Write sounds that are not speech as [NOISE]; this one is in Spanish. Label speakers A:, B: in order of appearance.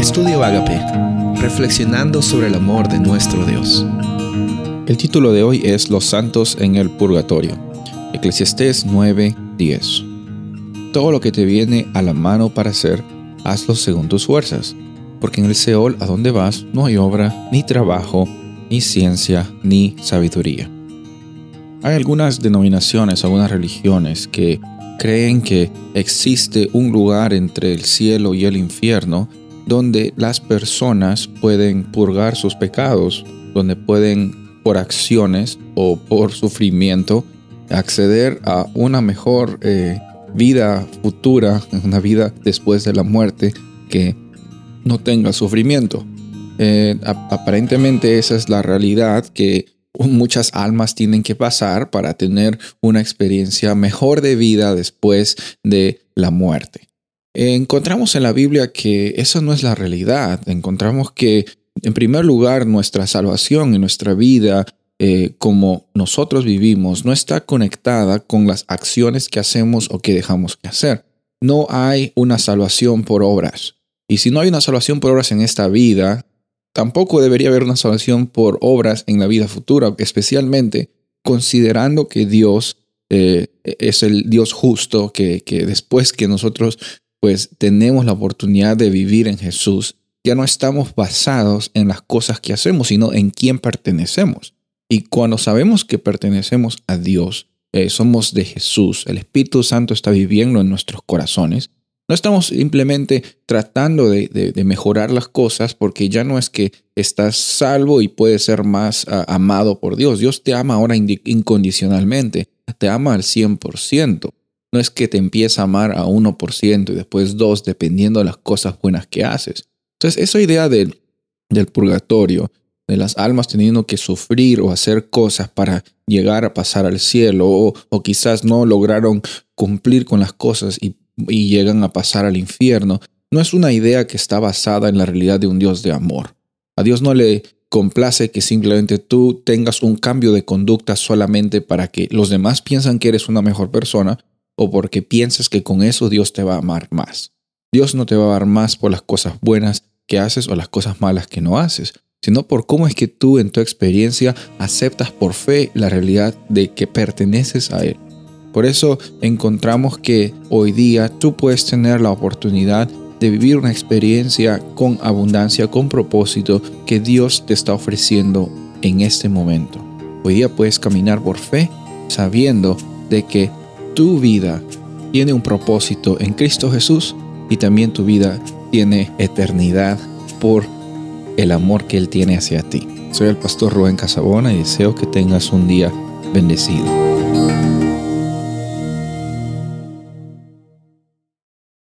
A: Estudio Agape, reflexionando sobre el amor de nuestro Dios.
B: El título de hoy es Los santos en el purgatorio. Eclesiastés 9:10. Todo lo que te viene a la mano para hacer, hazlo según tus fuerzas, porque en el Seol a donde vas no hay obra, ni trabajo, ni ciencia, ni sabiduría. Hay algunas denominaciones, algunas religiones que creen que existe un lugar entre el cielo y el infierno donde las personas pueden purgar sus pecados, donde pueden por acciones o por sufrimiento acceder a una mejor eh, vida futura, [LAUGHS] una vida después de la muerte que no tenga sufrimiento. Eh, aparentemente esa es la realidad que muchas almas tienen que pasar para tener una experiencia mejor de vida después de la muerte. Encontramos en la Biblia que eso no es la realidad. Encontramos que, en primer lugar, nuestra salvación y nuestra vida eh, como nosotros vivimos no está conectada con las acciones que hacemos o que dejamos que hacer. No hay una salvación por obras. Y si no hay una salvación por obras en esta vida, Tampoco debería haber una salvación por obras en la vida futura, especialmente considerando que Dios eh, es el Dios justo, que, que después que nosotros pues tenemos la oportunidad de vivir en Jesús, ya no estamos basados en las cosas que hacemos, sino en quién pertenecemos. Y cuando sabemos que pertenecemos a Dios, eh, somos de Jesús, el Espíritu Santo está viviendo en nuestros corazones, no estamos simplemente tratando de, mejorar las cosas porque ya no es que estás salvo y puedes ser más ah, amado por Dios. Dios te ama ahora incondicionalmente, te ama al 100%. No es que te empieza a amar a 1% y después 2 dependiendo de las cosas buenas que haces. Entonces, esa idea del, del purgatorio, de las almas teniendo que sufrir o hacer cosas para llegar a pasar al cielo o, o quizás no lograron cumplir con las cosas y y llegan a pasar al infierno, no es una idea que está basada en la realidad de un Dios de amor. A Dios no le complace que simplemente tú tengas un cambio de conducta solamente para que los demás piensan que eres una mejor persona o porque piensas que con eso Dios te va a amar más. Dios no te va a amar más por las cosas buenas que haces o las cosas malas que no haces, sino por cómo es que tú en tu experiencia aceptas por fe la realidad de que perteneces a Él. Por eso encontramos que hoy día tú puedes tener la oportunidad de vivir una experiencia con abundancia, con propósito que Dios te está ofreciendo en este momento. Hoy día puedes caminar por fe sabiendo de que tu vida tiene un propósito en Cristo Jesús y también tu vida tiene eternidad por el amor que Él tiene hacia ti. Soy el pastor Rubén Casabona y deseo que tengas un día bendecido.